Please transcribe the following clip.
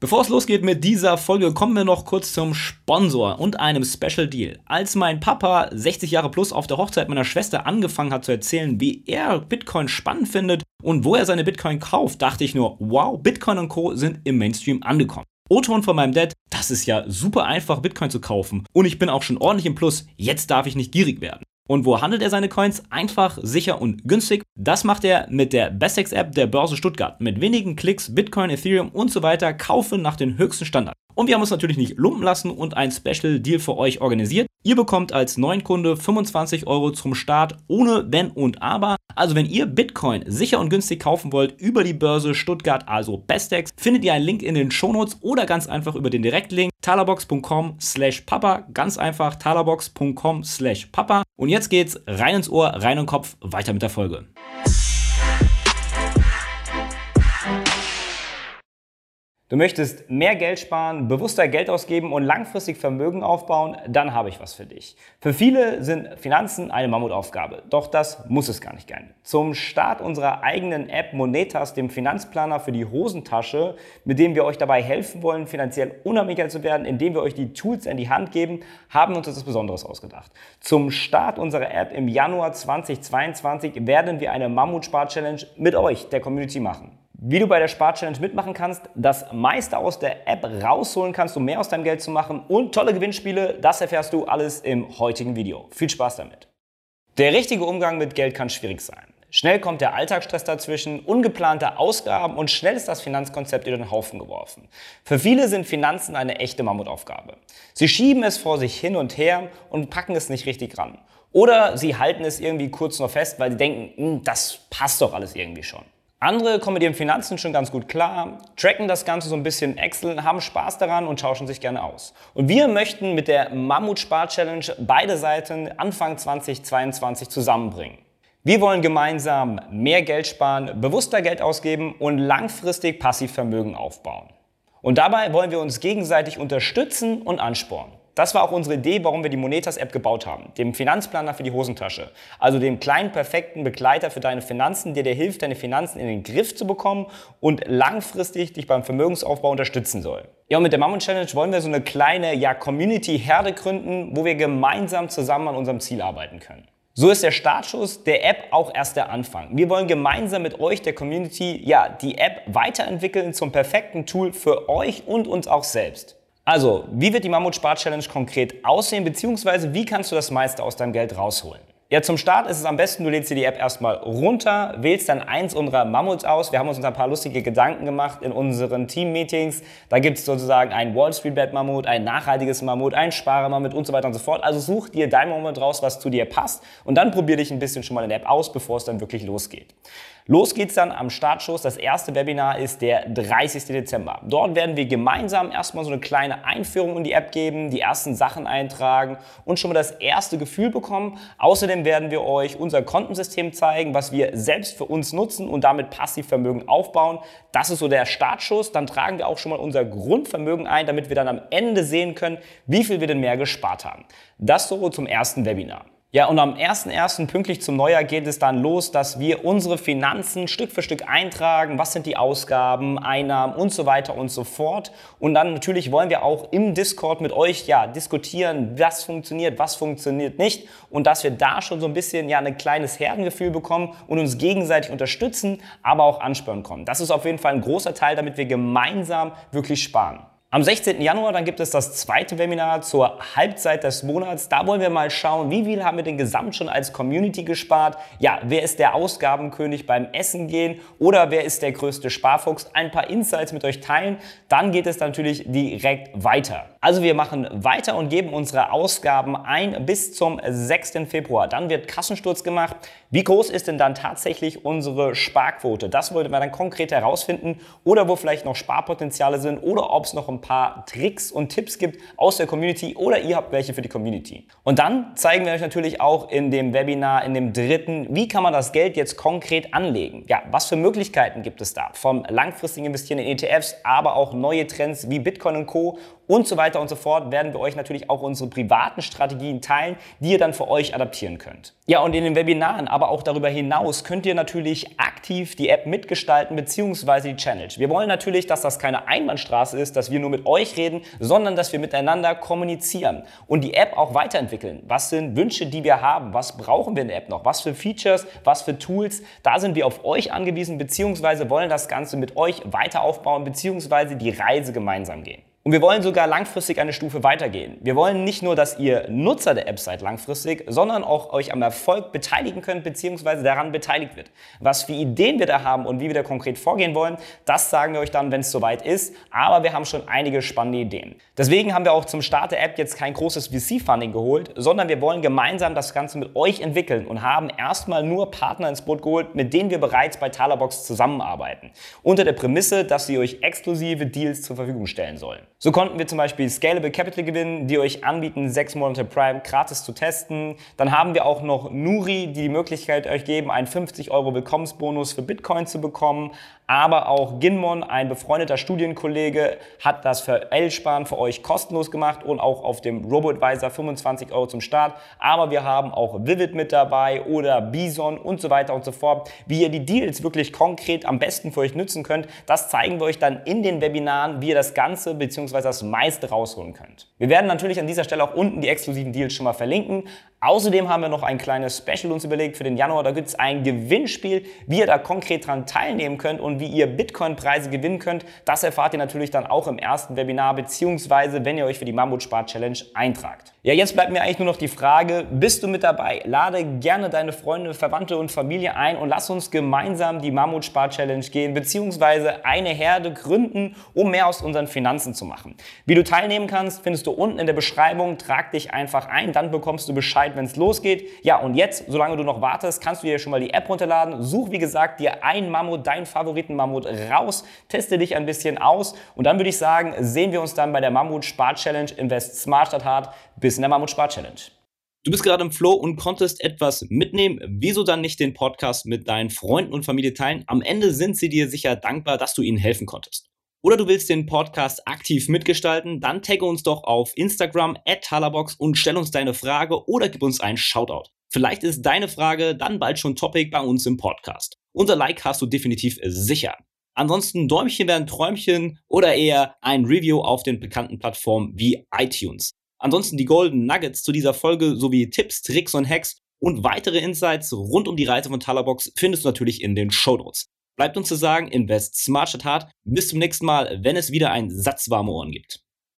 Bevor es losgeht mit dieser Folge, kommen wir noch kurz zum Sponsor und einem Special Deal. Als mein Papa 60 Jahre plus auf der Hochzeit meiner Schwester angefangen hat zu erzählen, wie er Bitcoin spannend findet und wo er seine Bitcoin kauft, dachte ich nur, wow, Bitcoin und Co. sind im Mainstream angekommen. O-Ton von meinem Dad, das ist ja super einfach, Bitcoin zu kaufen. Und ich bin auch schon ordentlich im Plus, jetzt darf ich nicht gierig werden. Und wo handelt er seine Coins? Einfach, sicher und günstig. Das macht er mit der Bestex-App der Börse Stuttgart. Mit wenigen Klicks Bitcoin, Ethereum und so weiter kaufen nach den höchsten Standards. Und wir haben uns natürlich nicht lumpen lassen und ein Special Deal für euch organisiert. Ihr bekommt als neuen Kunde 25 Euro zum Start ohne Wenn und Aber. Also wenn ihr Bitcoin sicher und günstig kaufen wollt über die Börse Stuttgart, also Bestex, findet ihr einen Link in den Shownotes oder ganz einfach über den Direktlink talerbox.com slash papa. Ganz einfach talerbox.com slash papa. Und jetzt geht's rein ins Ohr, rein in den Kopf, weiter mit der Folge. Du möchtest mehr Geld sparen, bewusster Geld ausgeben und langfristig Vermögen aufbauen, dann habe ich was für dich. Für viele sind Finanzen eine Mammutaufgabe, doch das muss es gar nicht sein. Zum Start unserer eigenen App Monetas, dem Finanzplaner für die Hosentasche, mit dem wir euch dabei helfen wollen, finanziell unabhängiger zu werden, indem wir euch die Tools in die Hand geben, haben uns etwas Besonderes ausgedacht. Zum Start unserer App im Januar 2022 werden wir eine Mammutspar-Challenge mit euch, der Community, machen. Wie du bei der Spar-Challenge mitmachen kannst, das meiste aus der App rausholen kannst, um mehr aus deinem Geld zu machen und tolle Gewinnspiele, das erfährst du alles im heutigen Video. Viel Spaß damit. Der richtige Umgang mit Geld kann schwierig sein. Schnell kommt der Alltagsstress dazwischen, ungeplante Ausgaben und schnell ist das Finanzkonzept über den Haufen geworfen. Für viele sind Finanzen eine echte Mammutaufgabe. Sie schieben es vor sich hin und her und packen es nicht richtig ran. Oder sie halten es irgendwie kurz noch fest, weil sie denken, hm, das passt doch alles irgendwie schon. Andere kommen mit ihren Finanzen schon ganz gut klar, tracken das Ganze so ein bisschen Excel, haben Spaß daran und tauschen sich gerne aus. Und wir möchten mit der Mammut-Spar-Challenge beide Seiten Anfang 2022 zusammenbringen. Wir wollen gemeinsam mehr Geld sparen, bewusster Geld ausgeben und langfristig Passivvermögen aufbauen. Und dabei wollen wir uns gegenseitig unterstützen und anspornen. Das war auch unsere Idee, warum wir die Monetas-App gebaut haben. Dem Finanzplaner für die Hosentasche. Also dem kleinen, perfekten Begleiter für deine Finanzen, der dir hilft, deine Finanzen in den Griff zu bekommen und langfristig dich beim Vermögensaufbau unterstützen soll. Ja, und mit der Mammon Challenge wollen wir so eine kleine ja, Community-Herde gründen, wo wir gemeinsam zusammen an unserem Ziel arbeiten können. So ist der Startschuss der App auch erst der Anfang. Wir wollen gemeinsam mit euch, der Community, ja, die App weiterentwickeln zum perfekten Tool für euch und uns auch selbst. Also, wie wird die Mammut-Spar-Challenge konkret aussehen, beziehungsweise wie kannst du das meiste aus deinem Geld rausholen? Ja, zum Start ist es am besten, du lädst dir die App erstmal runter, wählst dann eins unserer Mammuts aus. Wir haben uns ein paar lustige Gedanken gemacht in unseren Team-Meetings. Da gibt es sozusagen ein Wall Street Bet Mammut, ein nachhaltiges Mammut, ein Sparer-Mammut und so weiter und so fort. Also such dir dein Mammut raus, was zu dir passt und dann probier dich ein bisschen schon mal in der App aus, bevor es dann wirklich losgeht. Los geht's dann am Startschuss. Das erste Webinar ist der 30. Dezember. Dort werden wir gemeinsam erstmal so eine kleine Einführung in die App geben, die ersten Sachen eintragen und schon mal das erste Gefühl bekommen. Außerdem werden wir euch unser Kontensystem zeigen, was wir selbst für uns nutzen und damit Passivvermögen aufbauen. Das ist so der Startschuss. Dann tragen wir auch schon mal unser Grundvermögen ein, damit wir dann am Ende sehen können, wie viel wir denn mehr gespart haben. Das so zum ersten Webinar. Ja, und am 1.1. pünktlich zum Neujahr geht es dann los, dass wir unsere Finanzen Stück für Stück eintragen. Was sind die Ausgaben, Einnahmen und so weiter und so fort. Und dann natürlich wollen wir auch im Discord mit euch ja diskutieren, was funktioniert, was funktioniert nicht. Und dass wir da schon so ein bisschen ja ein kleines Herdengefühl bekommen und uns gegenseitig unterstützen, aber auch anspüren können. Das ist auf jeden Fall ein großer Teil, damit wir gemeinsam wirklich sparen. Am 16. Januar dann gibt es das zweite Webinar zur Halbzeit des Monats. Da wollen wir mal schauen, wie viel haben wir denn gesamt schon als Community gespart? Ja, wer ist der Ausgabenkönig beim Essen gehen oder wer ist der größte Sparfuchs? Ein paar Insights mit euch teilen. Dann geht es natürlich direkt weiter. Also wir machen weiter und geben unsere Ausgaben ein bis zum 6. Februar. Dann wird Kassensturz gemacht. Wie groß ist denn dann tatsächlich unsere Sparquote? Das wollten wir dann konkret herausfinden oder wo vielleicht noch Sparpotenziale sind oder ob es noch ein ein paar Tricks und Tipps gibt aus der Community oder ihr habt welche für die Community. Und dann zeigen wir euch natürlich auch in dem Webinar, in dem dritten, wie kann man das Geld jetzt konkret anlegen? Ja, was für Möglichkeiten gibt es da? Vom langfristigen Investieren in ETFs, aber auch neue Trends wie Bitcoin und Co und so weiter und so fort werden wir euch natürlich auch unsere privaten Strategien teilen, die ihr dann für euch adaptieren könnt. Ja, und in den Webinaren, aber auch darüber hinaus könnt ihr natürlich aktiv die App mitgestalten bzw. die Challenge. Wir wollen natürlich, dass das keine Einbahnstraße ist, dass wir nur mit euch reden, sondern dass wir miteinander kommunizieren und die App auch weiterentwickeln. Was sind Wünsche, die wir haben? Was brauchen wir in der App noch? Was für Features? Was für Tools? Da sind wir auf euch angewiesen bzw. wollen das Ganze mit euch weiter aufbauen bzw. die Reise gemeinsam gehen. Und wir wollen sogar langfristig eine Stufe weitergehen. Wir wollen nicht nur, dass ihr Nutzer der App seid langfristig, sondern auch euch am Erfolg beteiligen könnt bzw. daran beteiligt wird. Was für Ideen wir da haben und wie wir da konkret vorgehen wollen, das sagen wir euch dann, wenn es soweit ist. Aber wir haben schon einige spannende Ideen. Deswegen haben wir auch zum Start der App jetzt kein großes VC-Funding geholt, sondern wir wollen gemeinsam das Ganze mit euch entwickeln und haben erstmal nur Partner ins Boot geholt, mit denen wir bereits bei Talerbox zusammenarbeiten. Unter der Prämisse, dass sie euch exklusive Deals zur Verfügung stellen sollen. So konnten wir zum Beispiel Scalable Capital gewinnen, die euch anbieten, sechs Monate Prime gratis zu testen. Dann haben wir auch noch Nuri, die die Möglichkeit euch geben, einen 50 Euro Willkommensbonus für Bitcoin zu bekommen aber auch Ginmon, ein befreundeter Studienkollege, hat das für L-Sparen für euch kostenlos gemacht und auch auf dem RoboAdvisor 25 Euro zum Start. Aber wir haben auch Vivid mit dabei oder Bison und so weiter und so fort. Wie ihr die Deals wirklich konkret am besten für euch nutzen könnt, das zeigen wir euch dann in den Webinaren, wie ihr das Ganze bzw. das meiste rausholen könnt. Wir werden natürlich an dieser Stelle auch unten die exklusiven Deals schon mal verlinken. Außerdem haben wir noch ein kleines Special uns überlegt für den Januar. Da gibt es ein Gewinnspiel, wie ihr da konkret dran teilnehmen könnt und wie ihr Bitcoin-Preise gewinnen könnt. Das erfahrt ihr natürlich dann auch im ersten Webinar, beziehungsweise wenn ihr euch für die Mammut Spar Challenge eintragt. Ja, jetzt bleibt mir eigentlich nur noch die Frage, bist du mit dabei? Lade gerne deine Freunde, Verwandte und Familie ein und lass uns gemeinsam die Mammut Spar Challenge gehen, beziehungsweise eine Herde gründen, um mehr aus unseren Finanzen zu machen. Wie du teilnehmen kannst, findest du unten in der Beschreibung. Trag dich einfach ein, dann bekommst du Bescheid Bescheid, wenn es losgeht. Ja, und jetzt, solange du noch wartest, kannst du dir schon mal die App runterladen. Such, wie gesagt, dir einen Mammut, deinen Favoriten-Mammut raus, teste dich ein bisschen aus und dann würde ich sagen, sehen wir uns dann bei der Mammut-Spar-Challenge Invest Smart Stadt Hart. Bis in der Mammut-Spar-Challenge. Du bist gerade im Flow und konntest etwas mitnehmen. Wieso dann nicht den Podcast mit deinen Freunden und Familie teilen? Am Ende sind sie dir sicher dankbar, dass du ihnen helfen konntest oder du willst den Podcast aktiv mitgestalten, dann tagge uns doch auf Instagram at Talabox und stell uns deine Frage oder gib uns einen Shoutout. Vielleicht ist deine Frage dann bald schon Topic bei uns im Podcast. Unser Like hast du definitiv sicher. Ansonsten Däumchen werden Träumchen oder eher ein Review auf den bekannten Plattformen wie iTunes. Ansonsten die Golden Nuggets zu dieser Folge sowie Tipps, Tricks und Hacks und weitere Insights rund um die Reise von Talabox findest du natürlich in den Show Notes. Bleibt uns zu sagen, invest smart statt hart. Bis zum nächsten Mal, wenn es wieder einen Satz warme Ohren gibt.